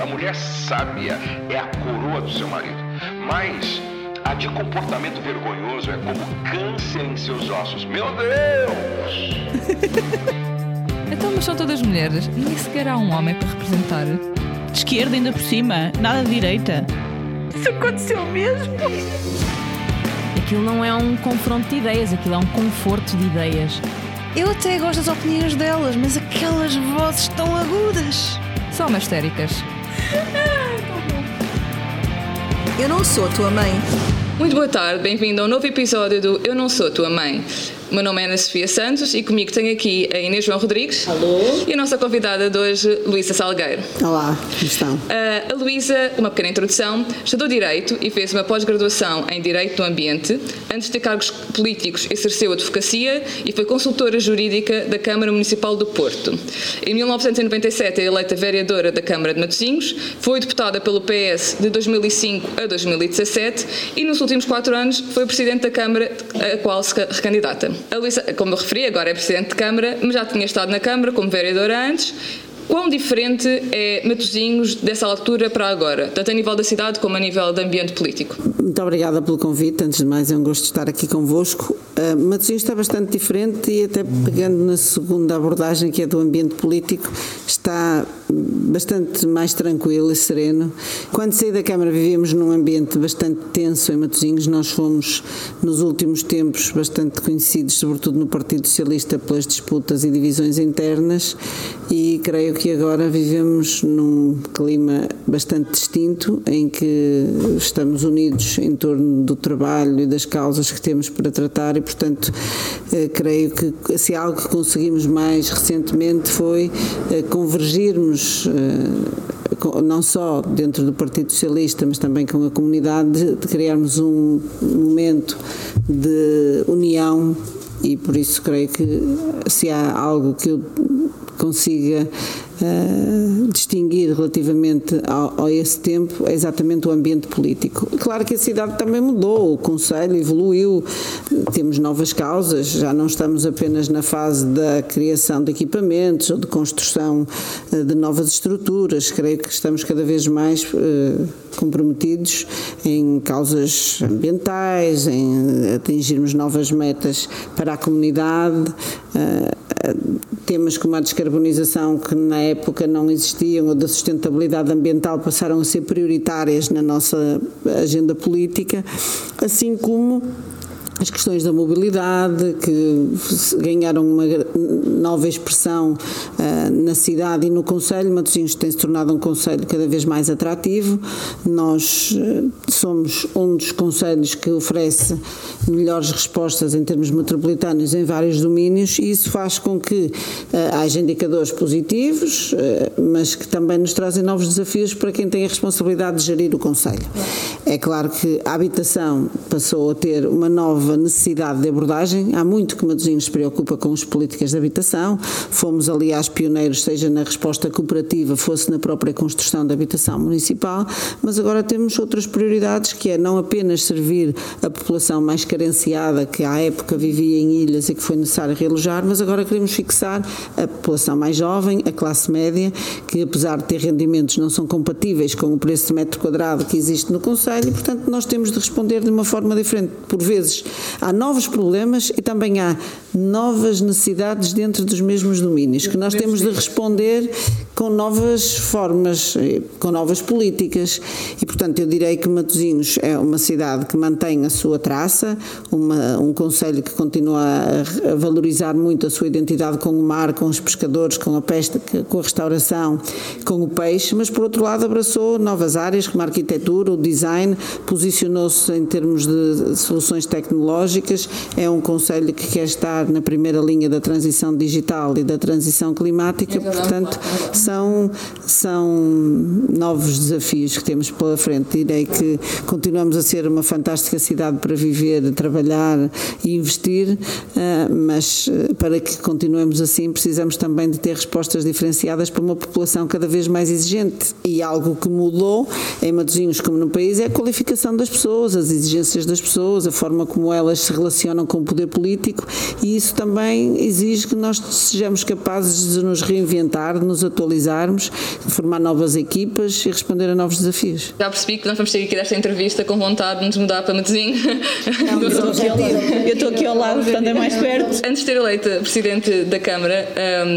A mulher sábia é a coroa do seu marido. Mas a de comportamento vergonhoso é como câncer em seus ossos. Meu Deus! então, mas são todas mulheres. Nem sequer há um homem para representar. De esquerda ainda por cima, nada de direita. Isso aconteceu mesmo? Aquilo não é um confronto de ideias, aquilo é um conforto de ideias. Eu até gosto das opiniões delas, mas aquelas vozes tão agudas. São histéricas. Eu não sou tua mãe. Muito boa tarde, bem-vindo ao novo episódio do Eu Não Sou Tua Mãe. O meu nome é Ana Sofia Santos e comigo tenho aqui a Inês João Rodrigues. Alô. E a nossa convidada de hoje, Luísa Salgueiro. Olá, como estão? Uh, a Luísa, uma pequena introdução, estudou Direito e fez uma pós-graduação em Direito do Ambiente. Antes de ter cargos políticos, exerceu advocacia e foi consultora jurídica da Câmara Municipal do Porto. Em 1997 é eleita vereadora da Câmara de Matosinhos, foi deputada pelo PS de 2005 a 2017 e nos últimos quatro anos foi presidente da Câmara a qual se recandidata. A Luísa, como eu referi, agora é Presidente de Câmara, mas já tinha estado na Câmara como vereadora antes. Quão diferente é Matosinhos dessa altura para agora, tanto a nível da cidade como a nível do ambiente político? Muito obrigada pelo convite. Antes de mais, é um gosto estar aqui convosco. Uh, Matosinhos está bastante diferente e, até pegando na segunda abordagem, que é do ambiente político, está bastante mais tranquilo e sereno. Quando saí da Câmara, vivíamos num ambiente bastante tenso em Matosinhos. Nós fomos, nos últimos tempos, bastante conhecidos, sobretudo no Partido Socialista, pelas disputas e divisões internas, e creio que agora vivemos num clima bastante distinto, em que estamos unidos em torno do trabalho e das causas que temos para tratar, e, portanto, eh, creio que se algo que conseguimos mais recentemente foi eh, convergirmos eh, não só dentro do Partido Socialista, mas também com a comunidade, de criarmos um momento de união e por isso creio que se há algo que eu consiga uh, distinguir relativamente a esse tempo é exatamente o ambiente político. Claro que a cidade também mudou, o Conselho evoluiu, temos novas causas, já não estamos apenas na fase da criação de equipamentos ou de construção uh, de novas estruturas, creio que estamos cada vez mais uh, comprometidos em causas ambientais, em atingirmos novas metas para a comunidade temas como a descarbonização, que na época não existiam, ou da sustentabilidade ambiental, passaram a ser prioritárias na nossa agenda política, assim como as questões da mobilidade, que ganharam uma nova expressão uh, na cidade e no Conselho. Matosinhos tem se tornado um Conselho cada vez mais atrativo. Nós uh, somos um dos Conselhos que oferece melhores respostas em termos metropolitanos em vários domínios e isso faz com que uh, haja indicadores positivos, mas que também nos trazem novos desafios para quem tem a responsabilidade de gerir o Conselho. É claro que a habitação passou a ter uma nova nova necessidade de abordagem. Há muito que Matosinhos se preocupa com as políticas de habitação. Fomos, aliás, pioneiros, seja na resposta cooperativa, fosse na própria construção da habitação municipal, mas agora temos outras prioridades, que é não apenas servir a população mais carenciada, que à época vivia em ilhas e que foi necessário realojar, mas agora queremos fixar a população mais jovem, a classe média, que apesar de ter rendimentos não são compatíveis com o preço de metro quadrado que existe no Conselho e, portanto, nós temos de responder de uma forma diferente. Por vezes Há novos problemas e também há novas necessidades dentro dos mesmos domínios, que nós temos de responder com novas formas, eh, com novas políticas. E, portanto, eu direi que Matosinhos é uma cidade que mantém a sua traça, uma, um conselho que continua a, a, valorizar muito a sua identidade com o mar, com os pescadores, com a pesca, com a restauração, com o peixe, mas, por outro lado, abraçou novas áreas como a arquitetura, o design, posicionou-se em termos de soluções tecnológicas, é um conselho que quer estar na primeira linha da transição digital e da transição climática, portanto, são, são novos desafios que temos pela frente. Direi que continuamos a ser uma fantástica cidade para viver, trabalhar e investir, eh, mas eh, para que continuemos assim precisamos também de ter respostas diferenciadas para uma população cada vez mais exigente. E algo que mudou em Matosinhos como no país é a qualificação das pessoas, as exigências das pessoas, a forma como elas se relacionam com o poder político e isso também exige que nós sejamos capazes de nos reinventar, de nos atualizarmos, de formar novas equipas e responder a novos desafios. Já percebi que nós vamos ter aqui desta entrevista com vontade de nos mudar para Matosinho. Eu estou aqui ao lado, portanto é mais perto. Antes de ser eleita Presidente da Câmara,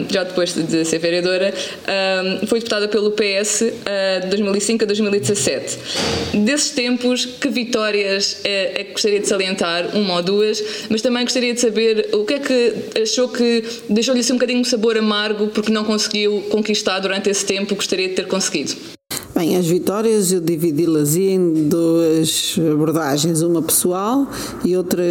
já depois de ser vereadora, foi deputada pelo PS uh, de 2005 a 2017. Desses tempos, que vitórias é, é que gostaria de salientar? Uma ou duas, mas também gostaria de saber o que é que achou que deixou-lhe assim um bocadinho um sabor amargo porque não conseguiu conquistar durante esse tempo, gostaria de ter conseguido. Bem, as vitórias eu dividi-las em duas abordagens, uma pessoal e outra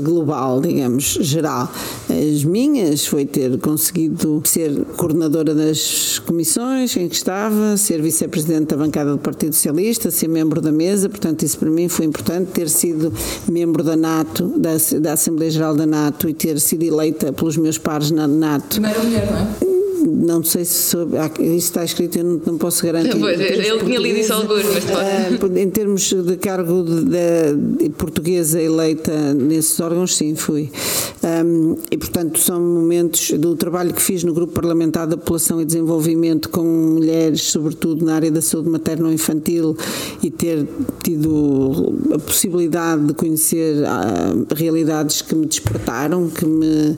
global, digamos, geral. As minhas foi ter conseguido ser coordenadora das comissões em que estava, ser vice-presidente da bancada do Partido Socialista, ser membro da mesa, portanto isso para mim foi importante, ter sido membro da NATO, da, da Assembleia Geral da NATO e ter sido eleita pelos meus pares na NATO. Primeira mulher, não é? Não sei se isso está escrito, eu não, não posso garantir. Pois, ele tinha lido isso alguns, mas uh, Em termos de cargo de, de, portuguesa eleita nesses órgãos, sim, fui. Um, e, portanto, são momentos do trabalho que fiz no Grupo Parlamentar da População e Desenvolvimento com mulheres, sobretudo na área da saúde materno-infantil, e ter tido a possibilidade de conhecer uh, realidades que me despertaram, que me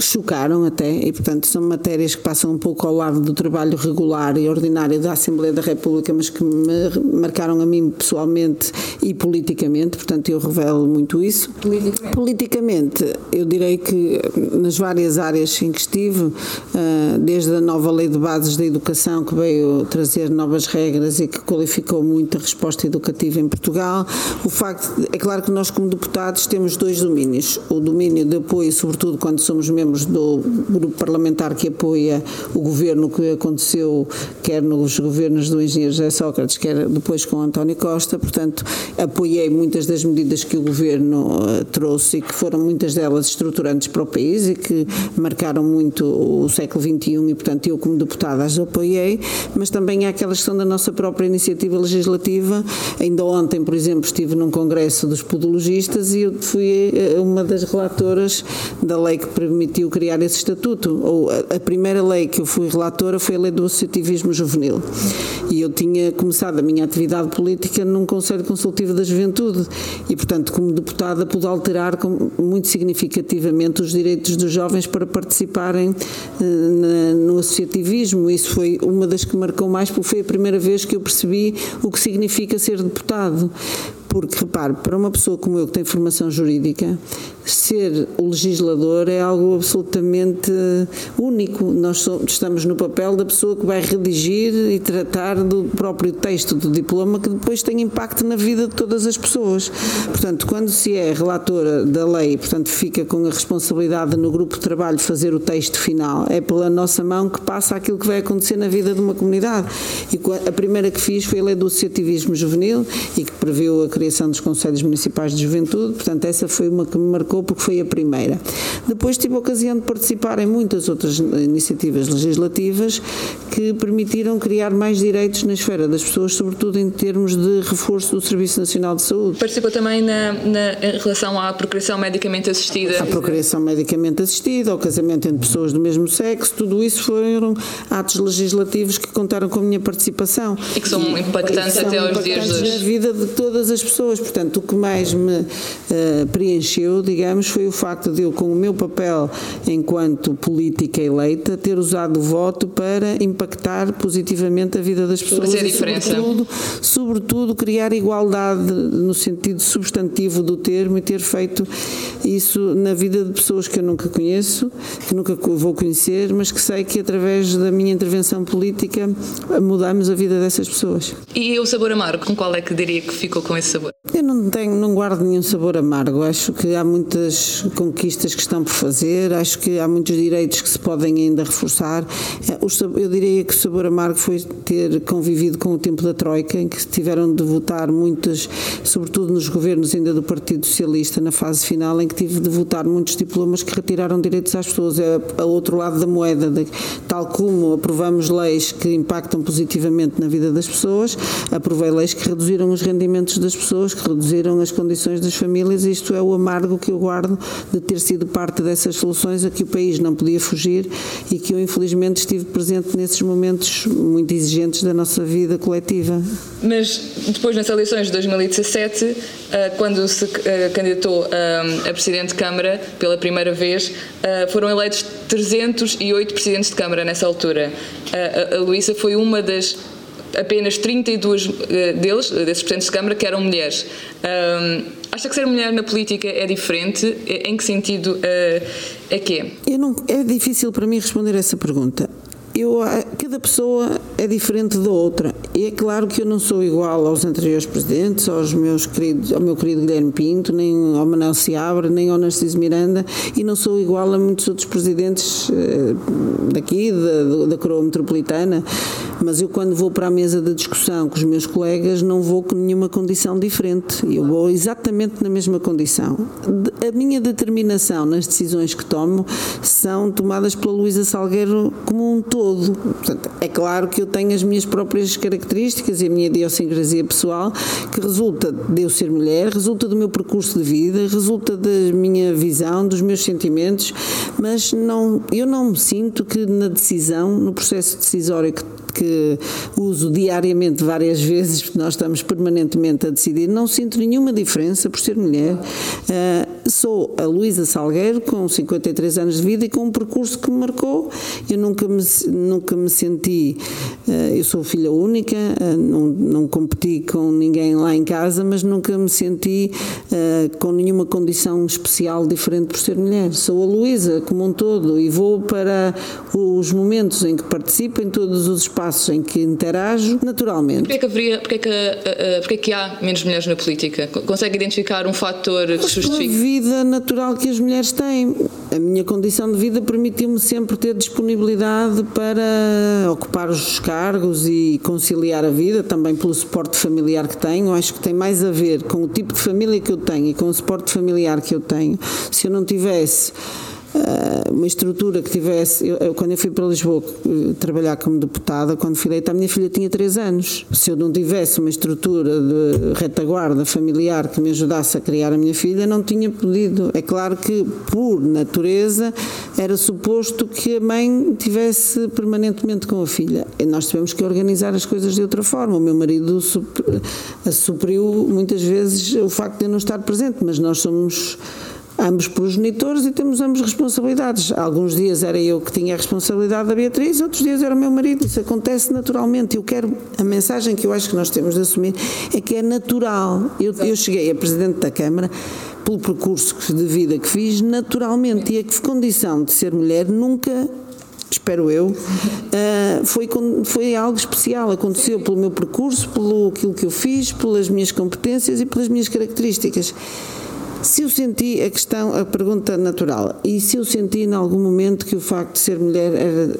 chocaram até, e, portanto, são matérias que passam um pouco ao lado do trabalho regular e ordinário da Assembleia da República, mas que me marcaram a mim pessoalmente e politicamente, portanto, eu revelo muito isso. Politicamente? Politicamente, eu direi que nas várias áreas em que estive, ah, desde a nova Lei de Bases da Educação, que veio trazer novas regras e que qualificou muito a resposta educativa em Portugal, o facto, é claro que nós como deputados temos dois domínios, o domínio de apoio, sobretudo quando somos membros do grupo parlamentar que apoia o governo que aconteceu, quer nos governos do engenheiro José Sócrates, quer depois com António Costa, portanto, apoiei muitas das medidas que o governo uh, trouxe e que foram muitas delas estruturantes para o país e que marcaram muito o século XXI e, portanto, eu como deputada as apoiei, mas também há aquela questão da nossa própria iniciativa legislativa. Ainda ontem, por exemplo, estive num congresso dos podologistas e eu fui uh, uma das relatoras da lei que permitiu criar esse estatuto, ou a, a primeira lei que eu fui relatora foi a lei do associativismo juvenil. E eu tinha começado a minha atividade política num Conselho Consultivo da Juventude e, portanto, como deputada, pude alterar muito significativamente os direitos dos jovens para participarem eh, no associativismo. Isso foi uma das que marcou mais, porque foi a primeira vez que eu percebi o que significa ser deputado. Porque, repare, para uma pessoa como eu que tem formação jurídica, ser o legislador é algo absolutamente único. Nós estamos no papel da pessoa que vai redigir e tratar do próprio texto do diploma que depois tem impacto na vida de todas as pessoas. Portanto, quando se é relatora da lei, portanto, fica com a responsabilidade no grupo de trabalho fazer o texto final, é pela nossa mão que passa aquilo que vai acontecer na vida de uma comunidade. E a primeira que fiz foi a lei do associativismo juvenil e que previu a criação dos Conselhos Municipais de Juventude, portanto, essa foi uma que me marcou porque foi a primeira. Depois tive a ocasião de participar em muitas outras iniciativas legislativas que permitiram criar mais direitos na esfera das pessoas, sobretudo em termos de reforço do Serviço Nacional de Saúde. Participou também na, na em relação à procriação medicamente assistida? À procriação medicamente assistida, ao casamento entre pessoas do mesmo sexo, tudo isso foram atos legislativos que contaram com a minha participação. E que são impactantes e até aos dias de hoje. na vida de todas as pessoas. Portanto, o que mais me uh, preencheu, digamos, foi o facto de eu, com o meu papel enquanto política eleita, ter usado o voto para impactar positivamente a vida das pessoas. Fazer a diferença. Sobretudo, sobretudo, criar igualdade no sentido substantivo do termo e ter feito isso na vida de pessoas que eu nunca conheço, que nunca vou conhecer, mas que sei que através da minha intervenção política mudamos a vida dessas pessoas. E o sabor amargo, com qual é que diria que ficou com esse sabor? Eu não tenho, não guardo nenhum sabor amargo. Acho que há muita muitas conquistas que estão por fazer, acho que há muitos direitos que se podem ainda reforçar. Eh, eu diria que o sabor amargo foi ter convivido com o tempo da Troika, em que tiveram de votar muitas, sobretudo nos governos ainda do Partido Socialista, na fase final, em que tive de votar muitos diplomas que retiraram direitos às pessoas. É a outro lado da moeda, de, tal como aprovamos leis que impactam positivamente na vida das pessoas, aprovei leis que reduziram os rendimentos das pessoas, que que reduziram as condições das famílias. Isto é o amargo que eu guardo de ter sido parte dessas soluções a que o país não podia fugir e que eu, infelizmente, estive presente nesses momentos muito exigentes da nossa vida coletiva. Mas depois, nas eleições de 2017, eh, quando se eh, candidatou a Presidente de Câmara pela primeira vez, eh, foram eleitos 308 Presidentes de Câmara nessa altura. A Luísa foi uma das apenas 32 deles, desses Presidentes de Câmara, que eram mulheres. Acha que ser mulher na política é diferente? Em que sentido é que é? Eu não, é difícil para mim responder essa pergunta eu, cada pessoa é diferente da outra. E é claro que eu não sou igual aos anteriores presidentes, aos meus queridos, ao meu querido Guilherme Pinto, nem ao Manuel Seabra, nem ao Narciso Miranda, e não sou igual a muitos outros presidentes eh, daqui, da, da coroa metropolitana. Mas eu, quando vou para a mesa de discussão com os meus colegas, não vou com nenhuma condição diferente. Eu vou exatamente na mesma condição. A minha determinação nas decisões que tomo são tomadas pela Luísa Salgueiro como um todo todo. Portanto, é claro que eu tenho as minhas próprias características e a minha idiosincrasia pessoal, que resulta de eu ser mulher, resulta do meu percurso de vida, resulta da minha visão, dos meus sentimentos, mas não, eu não me sinto que na decisão, no processo decisório que que uso diariamente várias vezes, porque nós estamos permanentemente a decidir, não sinto nenhuma diferença por ser mulher. Uh, sou a Luísa Salgueiro, com 53 anos de vida e com um percurso que me marcou. Eu nunca me, nunca me senti. Uh, eu sou filha única, uh, não, não competi com ninguém lá em casa, mas nunca me senti com nenhuma condição especial diferente por ser mulher. Sou a Luísa como um todo e vou para os momentos em que participo em todos os espaços espaços em que interajo naturalmente. Porquê é que, haveria, porquê é que, uh, porquê é que há menos mulheres na política? Consegue identificar um fator que justifique? A vida natural que as mulheres têm. A minha condição de vida permitiu-me sempre ter disponibilidade para ocupar os cargos e conciliar a vida, também pelo suporte familiar que tenho. Acho que tem mais a ver com o tipo de família que eu tenho e com o suporte familiar que eu tenho. Se eu não tivesse uma estrutura que tivesse. Eu, quando eu fui para Lisboa uh, trabalhar como deputada, quando fui eleita, a minha filha tinha 3 anos. Se eu não tivesse uma estrutura de retaguarda familiar que me ajudasse a criar a minha filha, não tinha podido. É claro que, por natureza, era suposto que a mãe tivesse permanentemente com a filha. E nós tivemos que organizar as coisas de outra forma. O meu marido supriu muitas vezes o facto de eu não estar presente, mas nós somos ambos progenitores e temos ambos responsabilidades. Alguns dias era eu que tinha a responsabilidade da Beatriz, outros dias era o meu marido. Isso acontece naturalmente. Eu quero. A mensagem que eu acho que nós temos de assumir é que é natural. Eu, eu cheguei a Presidente da Câmara pelo percurso de vida que fiz naturalmente e a condição de ser mulher nunca espero eu, uh, foi, foi algo especial. Aconteceu pelo meu percurso, pelo aquilo que eu fiz, pelas minhas competências e pelas minhas características. Se eu senti a questão, a pergunta natural, e se eu senti em algum momento que o facto de ser mulher era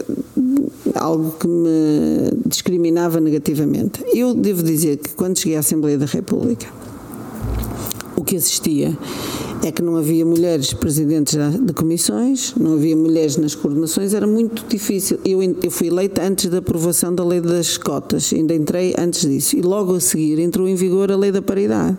algo que me discriminava negativamente, eu devo dizer que quando cheguei à Assembleia da República, o que assistia é que não havia mulheres presidentes de comissões, não havia mulheres nas coordenações, era muito difícil. Eu, eu fui eleita antes da aprovação da lei das cotas, ainda entrei antes disso, e logo a seguir entrou em vigor a lei da paridade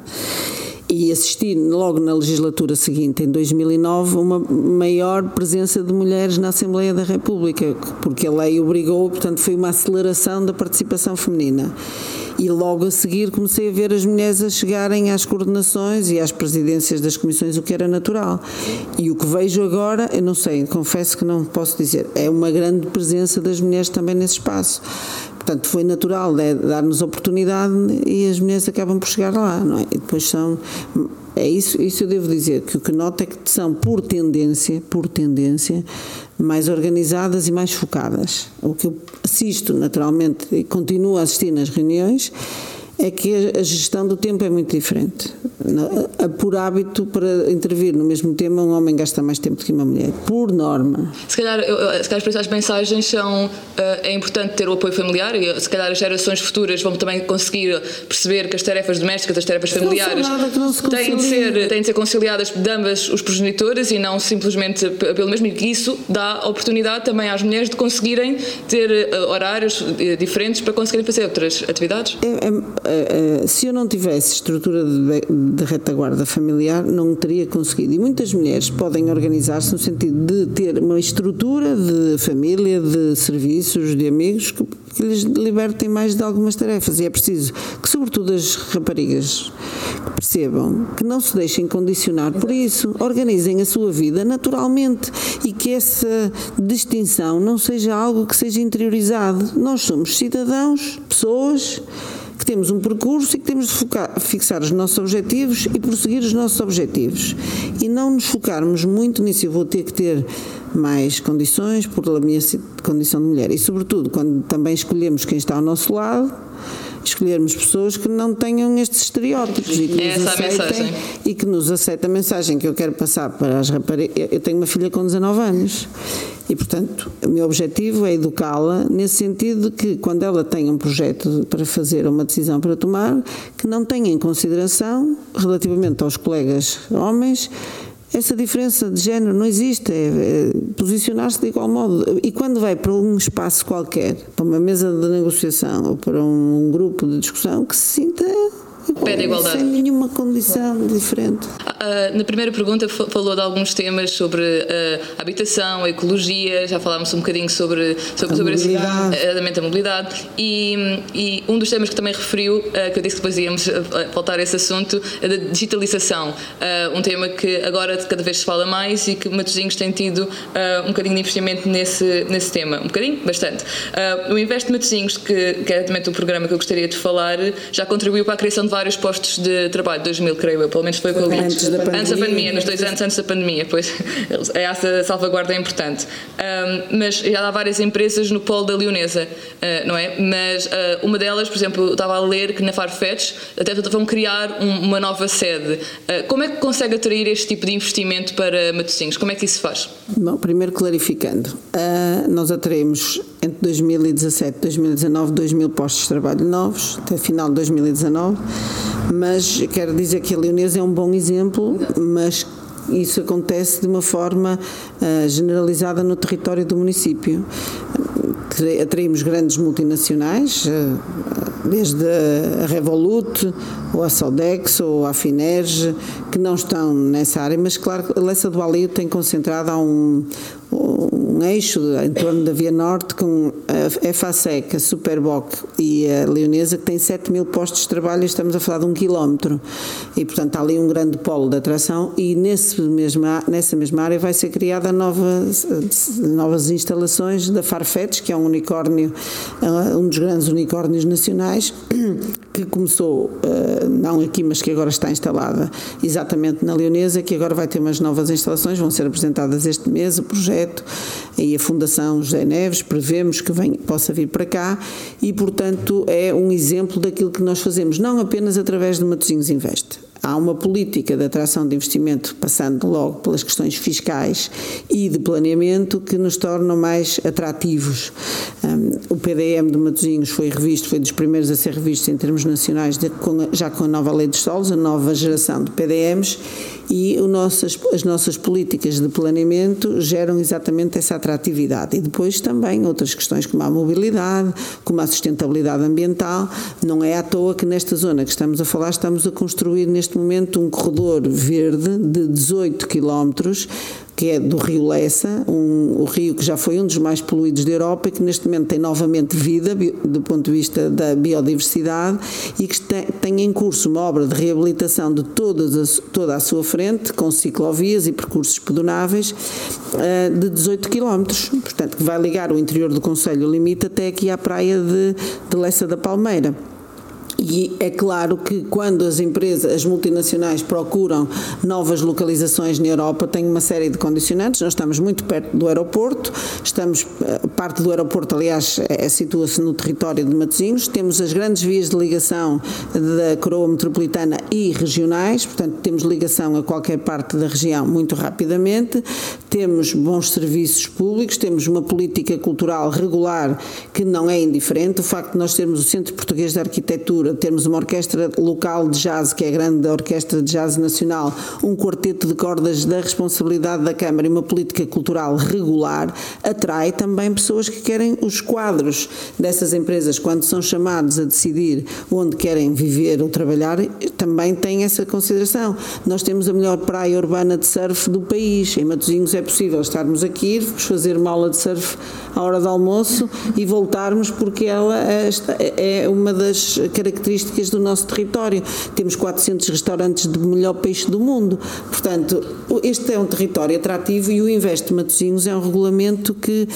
e assisti logo na legislatura seguinte, em 2009, uma maior presença de mulheres na Assembleia da República, porque a lei obrigou, portanto, foi uma aceleração da participação feminina. E logo a seguir comecei a ver as mulheres a chegarem às coordenações e às presidências das comissões, o que era natural. E o que vejo agora, eu não sei, confesso que não posso dizer, é uma grande presença das mulheres também nesse espaço. Portanto, foi natural é, dar-nos oportunidade e as mulheres acabam por chegar lá, não é? E depois são. É isso, isso eu devo dizer, que o que noto é que são, por tendência, por tendência, mais organizadas e mais focadas. O que eu assisto naturalmente e continuo a assistir nas reuniões é que a gestão do tempo é muito diferente. Por hábito, para intervir no mesmo tema, um homem gasta mais tempo do que uma mulher, por norma. Se calhar, se calhar as mensagens são. Eh, é importante ter o apoio familiar e se calhar as gerações futuras vão também conseguir perceber que as tarefas domésticas, as tarefas familiares têm de, ser, têm de ser conciliadas de ambas os progenitores e não simplesmente pelo mesmo. E que isso dá oportunidade também às mulheres de conseguirem ter eh, horários eh, diferentes para conseguirem fazer outras atividades? É, é, se eu não tivesse estrutura de, de, retaguarda familiar, não teria conseguido. E muitas mulheres podem organizar-se no sentido de ter uma estrutura de família, de serviços, de amigos que, que lhes libertem mais de algumas tarefas. E é preciso que, sobretudo, as raparigas percebam que não se deixem condicionar por isso, organizem a sua vida naturalmente e que essa distinção não seja algo que seja interiorizado. Nós somos cidadãos, pessoas que temos um percurso e que temos de focar, fixar os nossos objetivos e prosseguir os nossos objetivos. E não nos focarmos muito nisso. Eu vou ter que ter mais condições por a minha condição de mulher. E, sobretudo, quando também escolhemos quem está ao nosso lado, escolhermos pessoas que não tenham estes estereótipos e que, é nos aceitem, e que nos aceitem a mensagem que eu quero passar para as raparigas. Eu tenho uma filha com 19 anos e, portanto, o meu objetivo é educá-la nesse sentido de que, quando ela tem um projeto para fazer uma decisão para tomar, que não tenha em consideração, relativamente aos colegas homens, essa diferença de género não existe, é, é posicionar-se de igual modo. E quando vai para um espaço qualquer, para uma mesa de negociação ou para um grupo de discussão, que se sinta Pede igualdade. Sem nenhuma condição diferente. Uh, na primeira pergunta falou de alguns temas sobre uh, a habitação, a ecologia, já falámos um bocadinho sobre, sobre, a sobre mobilidade. Esse, a mobilidade. E, e, um dos temas que também referiu, uh, que eu disse que depois íamos voltar a esse assunto, é da digitalização. um tema que agora cada vez se fala mais e que Matosinhos tem tido um bocadinho de investimento nesse, nesse tema. Um bocadinho? Bastante. o Investe Matosinhos, que, que é também o programa que eu gostaria de falar, já contribuiu para a criação de vários postos de trabalho, 2000 creio eu, pelo menos foi o que eu. Antes da pandemia. Antes da pandemia, nos dois anos antes da pandemia, pois essa salvaguarda é importante. Um, mas já há várias empresas no polo da Leonesa, uh, não é? Mas uh, uma delas, por exemplo, eu estava a ler que na Farfetch até vão criar um, uma nova sede. Uh, como é que consegue atrair este tipo de investimento para Matosinhos? Como é que isso se faz? Bom, primeiro clarificando, nós atraímos entre 2017 e 2019 2 mil postos de trabalho novos, até final de 2019 mas quero dizer que a Leonesa é um bom exemplo, mas isso acontece de uma forma uh, generalizada no território do município. Atraímos grandes multinacionais, uh, desde a Revolut, ou a Sodex, ou a Finerge, que não estão nessa área, mas claro, a Lessa do Alio tem concentrado a um, um eixo em torno da Via Norte com a FASEC, a Superboc e a Leonesa que tem 7 mil postos de trabalho estamos a falar de um quilómetro. E portanto há ali um grande polo de atração e nesse mesma, nessa mesma área vai ser criada novas, novas instalações da Farfetch que é um unicórnio eh, um dos grandes unicórnios nacionais que começou eh, não aqui mas que agora está instalada exatamente na Leonesa que agora vai ter umas novas instalações vão ser apresentadas este mês o projeto e a Fundação José Neves prevemos que vem, possa vir para cá e, portanto, é um exemplo daquilo que nós fazemos, não apenas através de Matosinhos Investe. Há uma política de atração de investimento, passando logo pelas questões fiscais e de planeamento, que nos tornam mais atrativos. Um, o PDM de Matosinhos foi revisto, foi dos primeiros a ser revisto em termos nacionais, de, já com a nova lei dos solos, a nova geração de PDMs, e nossas, as nossas políticas de planeamento geram exatamente essa atratividade. E depois também outras questões como a mobilidade, como a sustentabilidade ambiental. Não é à toa que nesta zona que estamos a falar estamos a construir neste momento um corredor verde de 18 quilómetros que é do Rio Lessa, um, o rio que já foi um dos mais poluídos da Europa e que neste momento tem novamente vida do ponto de vista da biodiversidade e que tem, tem em curso uma obra de reabilitação de todas toda a sua frente, com ciclovias e percursos pedonáveis, uh, de 18 km. Portanto, que vai ligar o interior do Conselho Limite até aqui à praia de, de Lessa da Palmeira. E é claro que quando as empresas, as multinacionais procuram novas localizações na Europa, tem uma série de condicionantes. Nós estamos muito perto do aeroporto, estamos eh, parte do aeroporto, aliás, é, situa-se no território de Matosinhos. Temos as grandes vias de ligação da coroa metropolitana e regionais, portanto temos ligação a qualquer parte da região muito rapidamente. Temos bons serviços públicos, temos uma política cultural regular que não é indiferente. O facto de nós termos o Centro Português de Arquitetura infraestrutura, termos uma orquestra local de jazz, que é a grande orquestra de jazz nacional, um quarteto de cordas da responsabilidade da Câmara e uma política cultural regular, atrai também pessoas que querem os quadros dessas empresas, quando são chamados a decidir onde querem viver ou trabalhar, também têm essa consideração. Nós temos a melhor praia urbana de surf do país. Em Matosinhos é possível estarmos aqui, irmos fazer uma aula de surf à hora do almoço e voltarmos porque ela é uma das características do nosso território. Temos 400 restaurantes de melhor peixe do mundo. Portanto, este é um território atrativo e o Investe Matosinhos é um regulamento que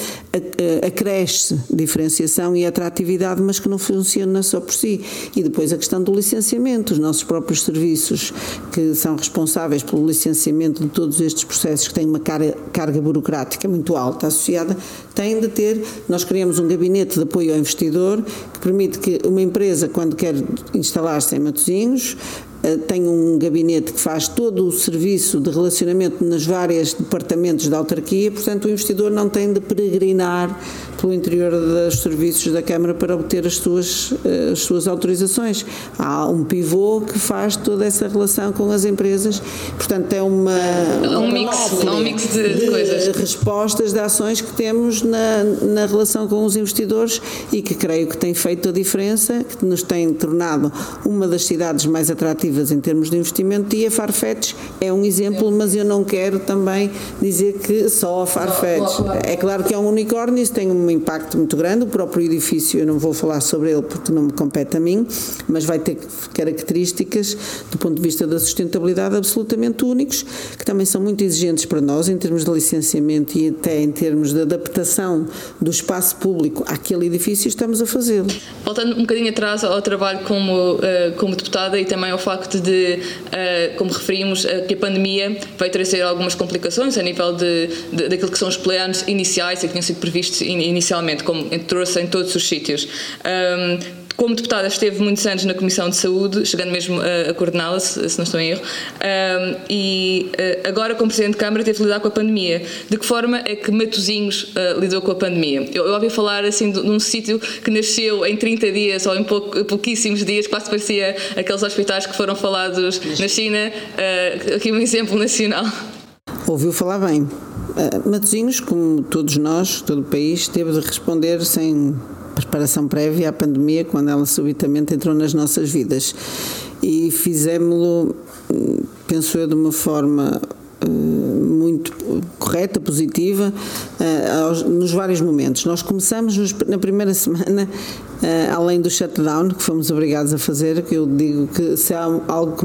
acresce diferenciação e atratividade, mas que não funciona só por si. E depois a questão do licenciamento, os nossos próprios serviços que são responsáveis pelo licenciamento de todos estes processos que têm uma carga burocrática muito alta associada, têm de ter, nós criamos um gabinete de apoio ao investidor que permite que uma empresa, quando quer instalar-se em Matosinhos, eh, tem um gabinete que faz todo o serviço de relacionamento nos vários departamentos da autarquia, portanto o investidor não tem de peregrinar pelo interior dos serviços da Câmara para obter as suas, eh, as suas autorizações. Há um pivô que faz toda essa relação com as empresas, portanto é uma, é um mix, é um mix de, de, coisas. respostas, de ações que temos na, na relação com os investidores e que creio que tem feito a diferença, que nos tem tornado uma das cidades mais atrativas em termos de investimento e a Farfetch é um exemplo, mas eu não quero também dizer que só a Farfetch. É claro que é um unicórnio, isso tem um impacto muito grande. O próprio edifício, eu não vou falar sobre ele porque não me compete a mim, mas vai ter características, do ponto de vista da sustentabilidade, absolutamente únicos, que também são muito exigentes para nós em termos de licenciamento e até em termos de adaptação do espaço público àquele edifício, estamos a fazê-lo. Voltando um bocadinho atrás ao trabalho como, eh, como deputada e também ao facto de, eh, como referimos, eh, que a pandemia vai trazer algumas complicações a nível de, de daquilo que são os planos iniciais e que tinham sido previstos inicialmente, como trouxe em todos os sítios. Um, como deputada esteve muitos anos na Comissão de Saúde, chegando mesmo a, a coordená-la, se, se, não estou em erro, um, e uh, agora como Presidente de Câmara teve de lidar com a pandemia. De que forma é que Matosinhos uh, lidou com a pandemia? Eu, eu ouvi falar assim de, de um sítio que nasceu em 30 dias ou em pouco, pouquíssimos dias, quase parecia aqueles hospitais que foram falados na China, uh, aqui um exemplo nacional. Ouviu falar bem. Uh, Matosinhos, como todos nós, todo o país, teve de responder sem preparação prévia à pandemia, quando ela subitamente entrou nas nossas vidas. E fizemos-lo, penso eu, de uma forma muito correta, positiva, aos, nos vários momentos. Nós começamos na primeira semana Uh, além do shutdown que fomos obrigados a fazer, que eu digo que se há algo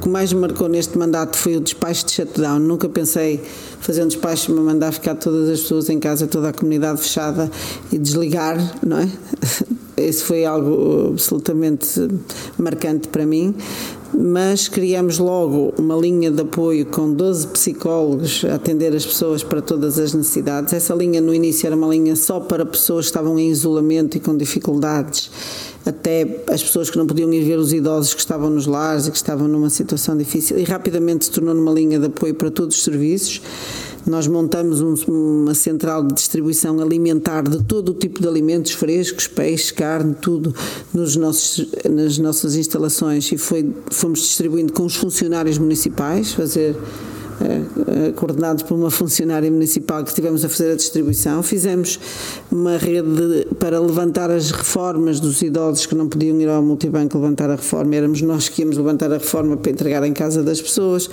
que, mais me marcou neste mandato foi o despacho de shutdown. Nunca pensei fazer um despacho me mandar ficar todas as pessoas em casa, toda a comunidade fechada e desligar, não é? Esse foi algo absolutamente marcante para mim mas criamos logo uma linha de apoio com 12 psicólogos a atender as pessoas para todas as necessidades. Essa linha no início era uma linha só para pessoas que estavam em isolamento e com dificuldades, até as pessoas que não podiam ir ver os idosos que estavam nos lares e que estavam numa situação difícil, e rapidamente se tornou numa linha de apoio para todos os serviços. Nós montamos um, uma central de distribuição alimentar de todo o tipo de alimentos frescos, peixe, carne, tudo nos nossos, nas nossas instalações e foi, fomos distribuindo com os funcionários municipais, fazer coordenados por uma funcionária municipal que estivemos a fazer a distribuição. Fizemos uma rede para levantar as reformas dos idosos que não podiam ir ao multibanco levantar a reforma, éramos nós que íamos levantar a reforma para entregar em casa das pessoas.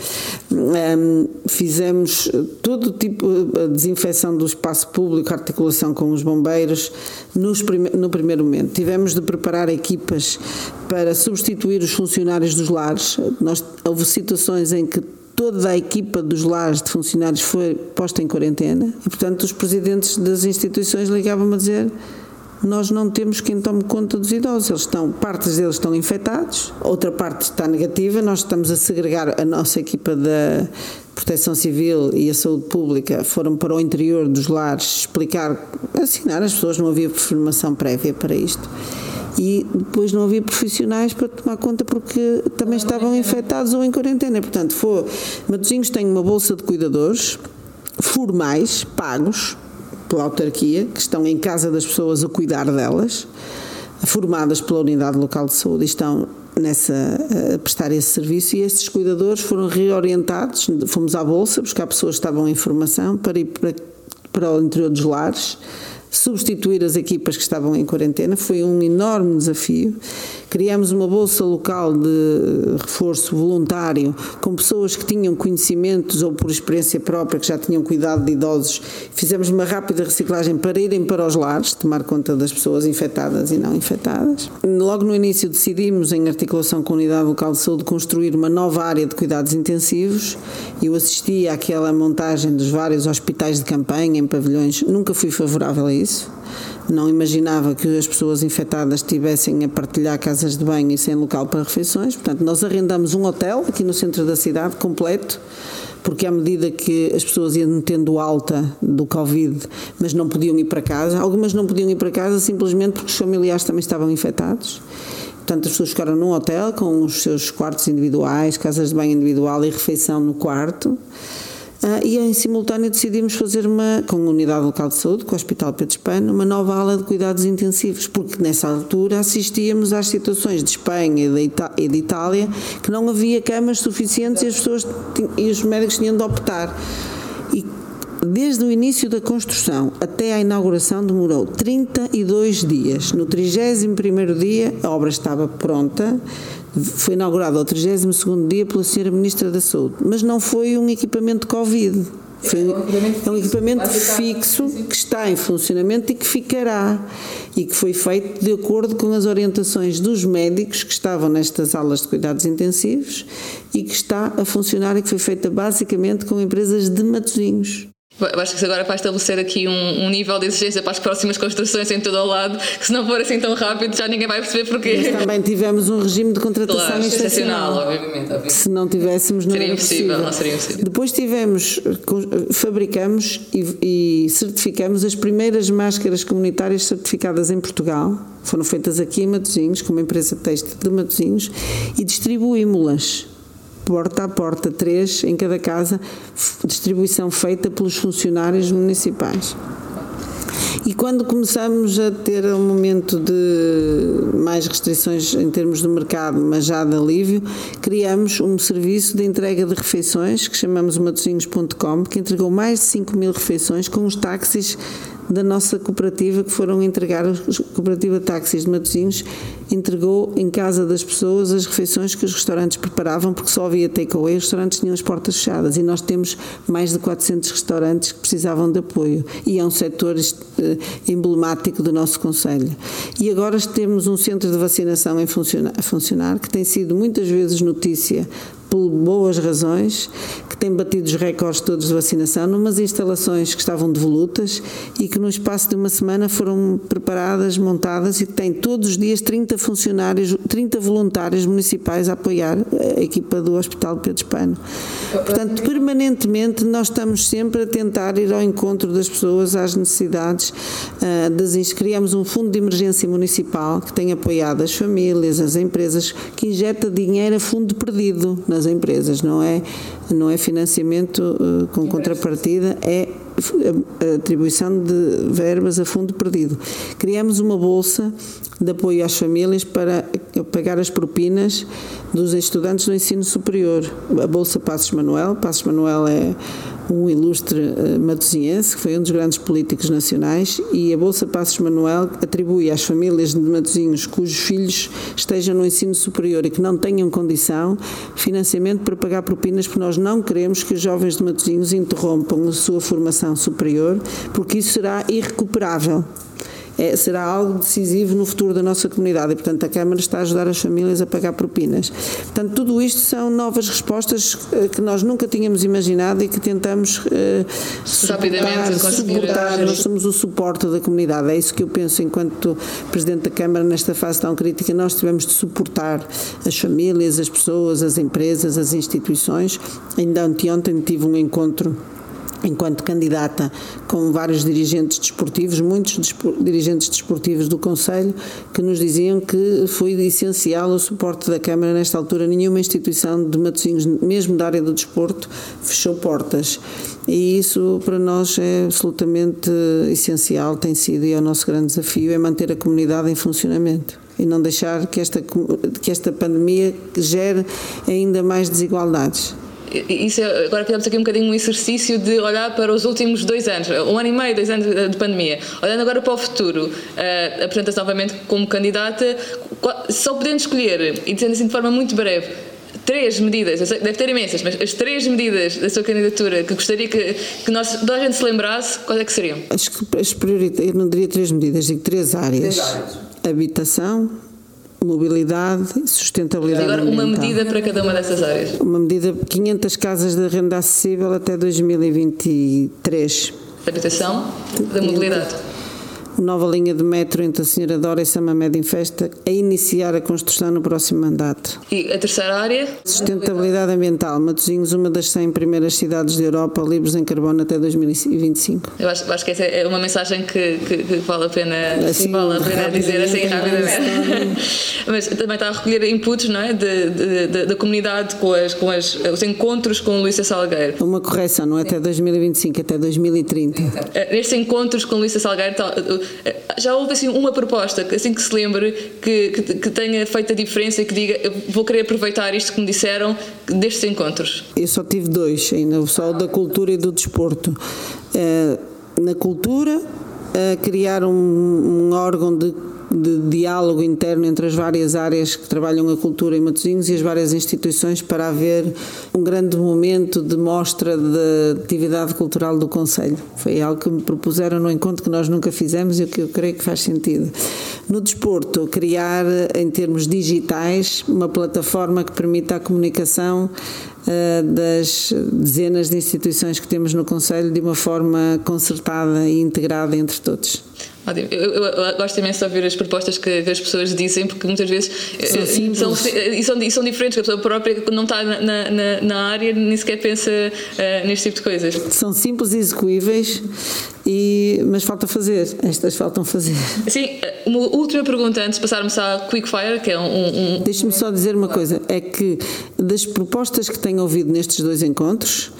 Fizemos todo tipo de desinfecção do espaço público, articulação com os bombeiros no primeiro momento. Tivemos de preparar equipas para substituir os funcionários dos lares. Nós, houve situações em que toda a equipa dos lares de funcionários foi posta em quarentena. E, portanto, os presidentes das instituições ligavam-me a dizer nós não temos quem tome conta dos idosos. Eles estão, partes deles estão infectados, outra parte está negativa. Nós estamos a segregar a nossa equipa da Proteção Civil e a Saúde Pública foram para o interior dos lares explicar, assinar as pessoas, não havia formação prévia para isto e depois não havia profissionais para tomar conta porque também estavam infectados ou em quarentena. Portanto, foi, Matosinhos tem uma bolsa de cuidadores formais, pagos pela autarquia, que estão em casa das pessoas a cuidar delas. formadas pela Unidade Local de Saúde e estão nessa, a prestar esse serviço e esses cuidadores foram reorientados, fomos à Bolsa buscar pessoas que estavam em formação para ir para, para o interior dos lares, substituir as equipas que estavam em quarentena, foi um enorme desafio Criamos uma bolsa local de reforço voluntário com pessoas que tinham conhecimentos ou por experiência própria que já tinham cuidado de idosos. Fizemos uma rápida reciclagem para irem para os lares, tomar conta das pessoas infectadas e não infectadas. Logo no início decidimos, em articulação com a Unidade Local de Saúde, construir uma nova área de cuidados intensivos. Eu assisti àquela montagem dos vários hospitais de campanha em pavilhões, nunca fui favorável a isso não imaginava que as pessoas infectadas estivessem a partilhar casas de banho e sem local para refeições. Portanto, nós arrendamos um hotel aqui no centro da cidade, completo, porque à medida que as pessoas iam tendo alta do Covid, mas não podiam ir para casa, algumas não podiam ir para casa simplesmente porque os familiares também estavam infectados. Portanto, as pessoas ficaram num hotel com os seus quartos individuais, casas de banho individual e refeição no quarto. Uh, e em simultâneo decidimos fazer uma, com a Unidade Local de Saúde, com o Hospital Pedro Espanha, uma nova ala de cuidados intensivos, porque nessa altura assistíamos às situações de Espanha e de, Itália que não havia camas suficientes e as pessoas e os médicos tinham de optar. E Desde o início da construção até à inauguração demorou 32 dias. No 31º dia a obra estava pronta, foi inaugurado ao 32º dia pela Sra. Ministra da Saúde, mas não foi um equipamento Covid. Foi, é um equipamento fixo que está em funcionamento e que ficará e que foi feito de acordo com as orientações dos médicos que estavam nestas aulas de cuidados intensivos e que está a funcionar e que foi feita basicamente com empresas de Matosinhos. Acho que agora vai estabelecer aqui um, um, nível de exigência para as próximas construções em todo o lado, que se não for assim tão rápido já ninguém vai perceber porquê. Mas também tivemos um regime de contratação claro, excepcional. Obviamente, obviamente. Se não tivéssemos, não seria era impossível, possível. Não seria impossível. Depois tivemos, fabricamos e, e certificamos as primeiras máscaras comunitárias certificadas em Portugal. Foram feitas aqui em Matosinhos, com uma empresa têxtil de Matosinhos, e distribuímos-las porta a porta, três em cada casa, distribuição feita pelos funcionários municipais. E quando começamos a ter um momento de mais restrições em termos do mercado, mas já de alívio, criamos um serviço de entrega de refeições que chamamos matosinhos.com, que entregou mais de 5 mil refeições com os táxis da nossa cooperativa que foram entregar, a Cooperativa Táxis de Matosinhos entregou em casa das pessoas as refeições que os restaurantes preparavam, porque só havia takeaway, os restaurantes tinham as portas fechadas e nós temos mais de 400 restaurantes que precisavam de apoio e é um setor eh, emblemático do nosso Conselho. E agora temos um centro de vacinação em funcionar, a funcionar, que tem sido muitas vezes notícia por boas razões, que tem batido os recordes todos de vacinação, numas instalações que estavam devolutas e que no espaço de uma semana foram preparadas, montadas e que têm todos os dias 30 funcionários, 30 voluntários municipais a apoiar a equipa do Hospital Pedro Espano. Portanto, permanentemente nós estamos sempre a tentar ir ao encontro das pessoas, às necessidades. Uh, das, criamos um fundo de emergência municipal que tem apoiado as famílias, as empresas, que injeta dinheiro a fundo perdido nas empresas, não é, não é financiamento uh, com contrapartida, é atribuição de verbas a fundo perdido. Criamos uma bolsa de apoio às famílias para pagar as propinas dos estudantes do ensino superior. A Bolsa Passos Manuel, Passos Manuel é um ilustre uh, matosinhense, que foi um dos grandes políticos nacionais, e a Bolsa Passos Manuel atribui às famílias de Matosinhos cujos filhos estejam no ensino superior e que não tenham condição financiamento para pagar propinas, porque nós não queremos que os jovens de Matosinhos interrompam a sua formação superior, porque isso será irrecuperável é, será algo decisivo no futuro da nossa comunidade e, portanto, a Câmara está a ajudar as famílias a pagar propinas. Portanto, tudo isto são novas respostas eh, que nós nunca tínhamos imaginado e que tentamos uh, rapidamente suportar. Nós somos o suporte da comunidade. É isso que eu penso enquanto Presidente da Câmara nesta fase tão crítica. Nós tivemos de suportar as famílias, as pessoas, as empresas, as instituições. Ainda anteontem tive um encontro enquanto candidata com vários dirigentes desportivos, muitos dirigentes desportivos do Conselho, que nos diziam que foi essencial o suporte da Câmara nesta altura. Nenhuma instituição de Matosinhos, mesmo da área do desporto, fechou portas. E isso para nós é absolutamente essencial, tem sido e é o nosso grande desafio, é manter a comunidade em funcionamento e não deixar que esta, que esta pandemia gere ainda mais desigualdades isso é, agora fizemos aqui um bocadinho um exercício de olhar para os últimos dois anos, um ano e meio, dois anos de pandemia. Olhando agora para o futuro, uh, apresentas novamente como candidata, só podendo escolher, e dizendo assim de forma muito breve, três medidas, deve ter imensas, mas as três medidas da sua candidatura que gostaria que, que nós, toda a gente se lembrasse, quais é que seriam? Acho que as prioridades, eu não diria três medidas, digo três áreas. Três áreas. Habitação, mobilidade e sustentabilidade. Agora, uma medida para cada uma dessas áreas. Uma medida, 500 casas de renda acessível até 2023. Da habitação, da mobilidade nova linha de metro entre a Senhora Dora e Samamed em Festa, a iniciar a construção no próximo mandato. E a terceira área? Sustentabilidade ambiental. Matosinhos, uma das 100 primeiras cidades da Europa livres em carbono até 2025. Eu acho, acho que essa é uma mensagem que, que, que vale a pena, assim, vale a pena dizer assim rapidamente. Mas também está a recolher inputs não é? da comunidade com, as, com as, os encontros com Luísa Salgueiro. Uma correção, não é até 2025, até 2030. Nestes encontros com Luísa Salgueiro já houve assim uma proposta, assim que se lembre, que, que, que tenha feito a diferença e que diga vou querer aproveitar isto que me disseram destes encontros? Eu só tive dois, ainda só o da cultura e do desporto. Eh, na cultura, criar um, um órgão de de diálogo interno entre as várias áreas que trabalham a cultura em Matosinhos e as várias instituições para haver um grande momento de mostra de atividade cultural do Conselho. Foi algo que me propuseram no encontro que nós nunca fizemos e que eu creio que faz sentido. No desporto, criar em termos digitais uma plataforma que permita a comunicação eh, das dezenas de instituições que temos no Conselho de uma forma concertada e integrada entre todos. Ótimo. Eu, eu, eu, gosto imenso de ouvir as propostas que, que, as pessoas dizem, porque muitas vezes são, eh, são, e são, e são diferentes, que a pessoa própria não está na, na, na área nem sequer pensa uh, neste tipo de coisas. São simples e execuíveis, e, mas falta fazer, estas faltam fazer. Sim, uma última pergunta antes de passarmos à Quickfire, que é um. um... Deixe-me só dizer uma coisa: é que das propostas que tenho ouvido nestes dois encontros,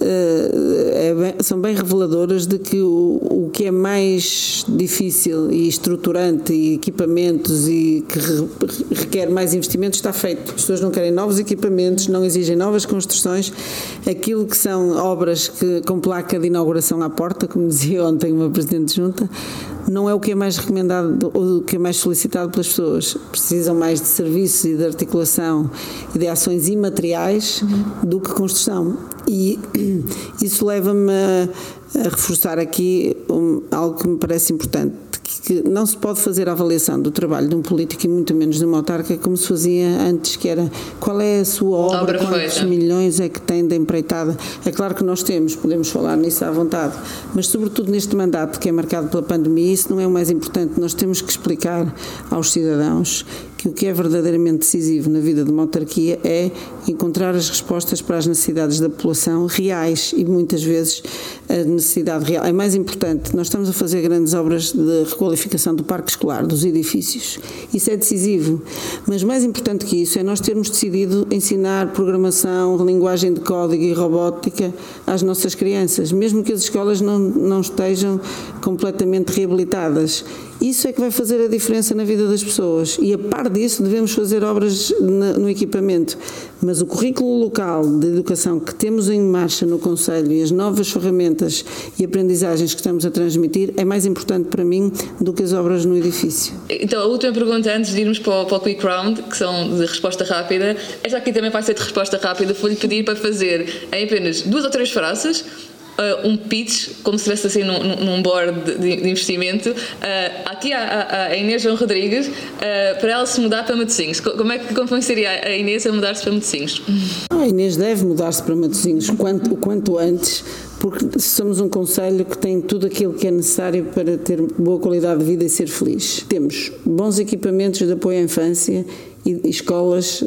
é bem, são bem reveladoras de que o, o que é mais difícil e estruturante e equipamentos e que re, requer mais investimentos está feito. As pessoas não querem novos equipamentos, não exigem novas construções. Aquilo que são obras que, com placa de inauguração à porta, como dizia ontem uma Presidente de Junta, não é o que é mais recomendado ou o que é mais solicitado pelas pessoas. Precisam mais de serviços e de articulação e de ações imateriais uhum. do que construção. E isso leva-me a, a, reforçar aqui um, algo que me parece importante que não se pode fazer a avaliação do trabalho de um político e muito menos de uma autarca como se fazia antes, que era qual é a sua obra, obra quantos feita. milhões é que tem de empreitada. É claro que nós temos, podemos falar nisso à vontade, mas sobretudo neste mandato que é marcado pela pandemia, isso não é o mais importante. Nós temos que explicar aos cidadãos que o que é verdadeiramente decisivo na vida de uma autarquia é encontrar as respostas para as necessidades da população reais e muitas vezes a necessidade real. É mais importante, nós estamos a fazer grandes obras de requalificação do parque escolar, dos edifícios. Isso é decisivo. Mas mais importante que isso é nós termos decidido ensinar programação, linguagem de código e robótica às nossas crianças, mesmo que as escolas não, não estejam completamente reabilitadas. Isso é que vai fazer a diferença na vida das pessoas. E a par disso, devemos fazer obras no equipamento. Mas o currículo local de educação que temos em marcha no Conselho e as novas ferramentas e aprendizagens que estamos a transmitir é mais importante para mim do que as obras no edifício. Então, a última pergunta antes de irmos para o, para o Quick Round, que são de resposta rápida. Esta aqui também vai ser de resposta rápida. Vou-lhe pedir para fazer em apenas duas ou três frases uh, um pitch, como se estivesse assim num, num board de, de investimento. Uh, aqui há, a Inês João Rodrigues, uh, para ela se mudar para Matosinhos. Como é que convenceria a Inês a mudar-se para Matosinhos? A Inês deve mudar-se para Matosinhos o quanto antes, porque somos um conselho que tem tudo aquilo que é necessário para ter boa qualidade de vida e ser feliz. Temos bons equipamentos de apoio à infância e escolas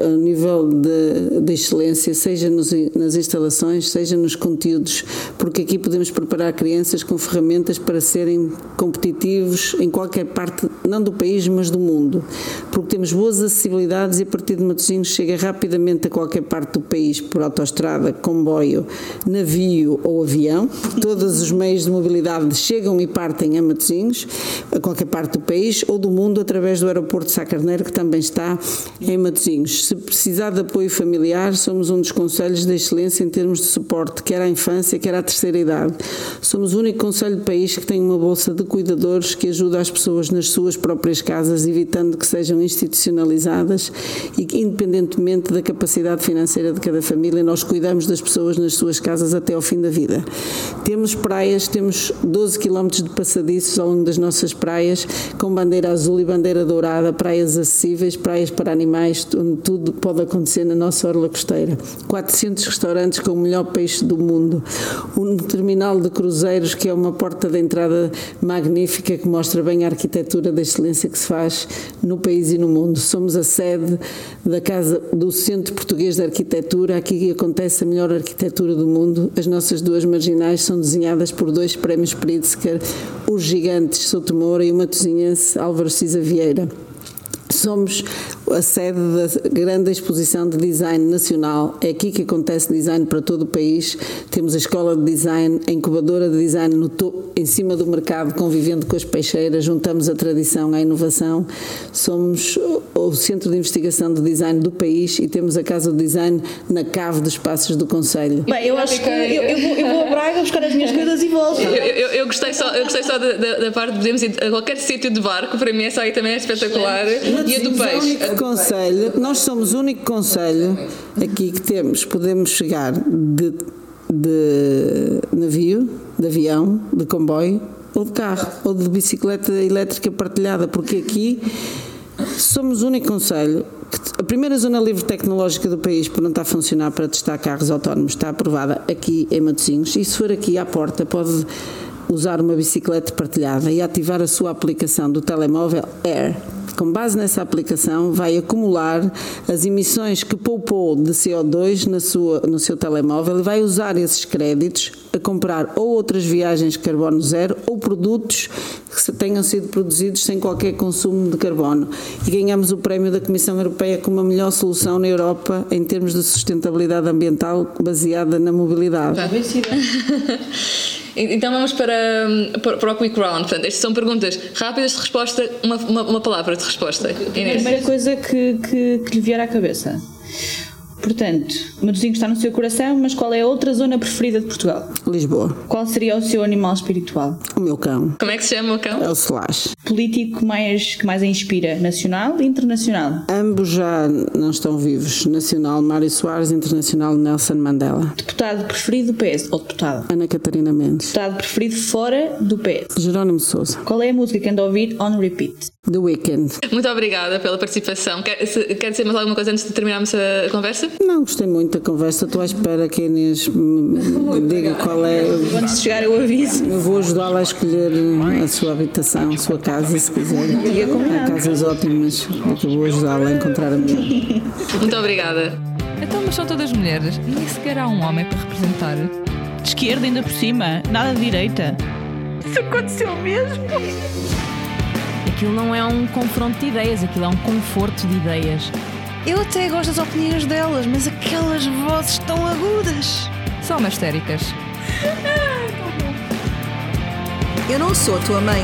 a nível de excelência, seja nos, nas instalações, seja nos conteúdos, porque aqui podemos preparar crianças com ferramentas para serem competitivos em qualquer parte, não do país, mas do mundo, porque temos boas acessibilidades e a partir de Matosinhos chega rapidamente a qualquer parte do país por autoestrada, comboio, navio ou avião. Todos os meios de mobilidade chegam e partem a Matosinhos, a qualquer parte do país ou do mundo através do aeroporto de Sá Carneiro, que também está em Matosinhos. Se precisar de apoio familiar, somos um dos conselhos de excelência em termos de suporte, quer à infância, quer à terceira idade. Somos o único conselho do país que tem uma bolsa de cuidadores que ajuda as pessoas nas suas próprias casas, evitando que sejam institucionalizadas e que, independentemente da capacidade financeira de cada família, nós cuidamos das pessoas nas suas casas até ao fim da vida. Temos praias, temos 12 quilómetros de passadiços ao longo das nossas praias, com bandeira azul e bandeira dourada, praias acessíveis, praias para animais, onde tudo pode acontecer na nossa orla costeira. 400 restaurantes com o melhor peixe do mundo. Um terminal de cruzeiros que é uma porta de entrada magnífica que mostra bem a arquitetura da excelência que se faz no país e no mundo. Somos a sede da casa do Centro Português de Arquitetura. Aqui acontece a melhor arquitetura do mundo. As nossas duas marginais são desenhadas por dois prémios Pritzker, os gigantes Souto Moura e o matosinhense Álvaro Cisa Vieira. Somos a sede da grande exposição de design nacional. É aqui que acontece design para todo o país. Temos a escola de design, a incubadora de design no to- em cima do mercado, convivendo com as peixeiras. Juntamos a tradição à inovação. Somos o centro de investigação de design do país e temos a casa de design na cave dos Passos do Conselho. Bem, eu acho que eu, eu vou, eu vou a Braga buscar as minhas coisas e volto. Eu, eu- eu gostei só, eu gostei só da, da- da parte de podermos ir a qualquer sítio de barco, para mim essa aí também é espetacular. E a do peixe. Único conselho, nós somos o único conselho aqui que temos, podemos chegar de, de navio, de avião, de comboio ou de carro, ou de bicicleta elétrica partilhada, porque aqui somos o único conselho a primeira zona livre tecnológica do país por não estar a funcionar para testar carros autónomos está aprovada aqui em Matosinhos e se for aqui à porta pode usar uma bicicleta partilhada e ativar a sua aplicação do telemóvel Air. Com base nessa aplicação, vai acumular as emissões que poupou de CO2 na sua, no seu telemóvel e vai usar esses créditos a comprar ou outras viagens de carbono zero ou produtos que tenham sido produzidos sem qualquer consumo de carbono. E ganhamos o prémio da Comissão Europeia como a melhor solução na Europa em termos de sustentabilidade ambiental baseada na mobilidade. Então vamos para, para para o quick round. Portanto, estas são perguntas rápidas de resposta, uma, uma, uma palavra de resposta. A primeira coisa que, que, que lhe vier à cabeça. Portanto, Matosinhos está no seu coração, mas qual é a outra zona preferida de Portugal? Lisboa, Qual seria o seu animal espiritual? o meu cão, Como é que se chama o cão? é o Slash. Político mais, que mais a inspira, nacional e internacional? Ambos já não estão vivos. Nacional Mário Soares, internacional Nelson Mandela. Deputado preferido do PS, ou deputada? Ana Catarina Mendes. Deputado preferido fora do PS? Jerónimo Souza. Qual é a música que anda a ouvir on repeat? The Weekend. Muito obrigada pela participação. Quer, se- quer dizer mais alguma coisa antes de terminarmos a conversa? Não gostei muito da conversa. Estou à espera que a Inês me diga qual é. Antes de chegar eu aviso. Eu vou ajudá-la a escolher a sua habitação, a sua casa, se quiser. Há casas ótimas, porque eu vou ajudá-la a encontrar a minha. Muito obrigada. Então, mas são todas mulheres. Nem sequer há um homem para representar. De esquerda ainda por cima, nada de direita. Aquilo não é um confronto de ideias, aquilo é um conforto de ideias. Eu até gosto das opiniões delas, mas aquelas vozes tão agudas. São umas histéricas. Eu não sou tua mãe.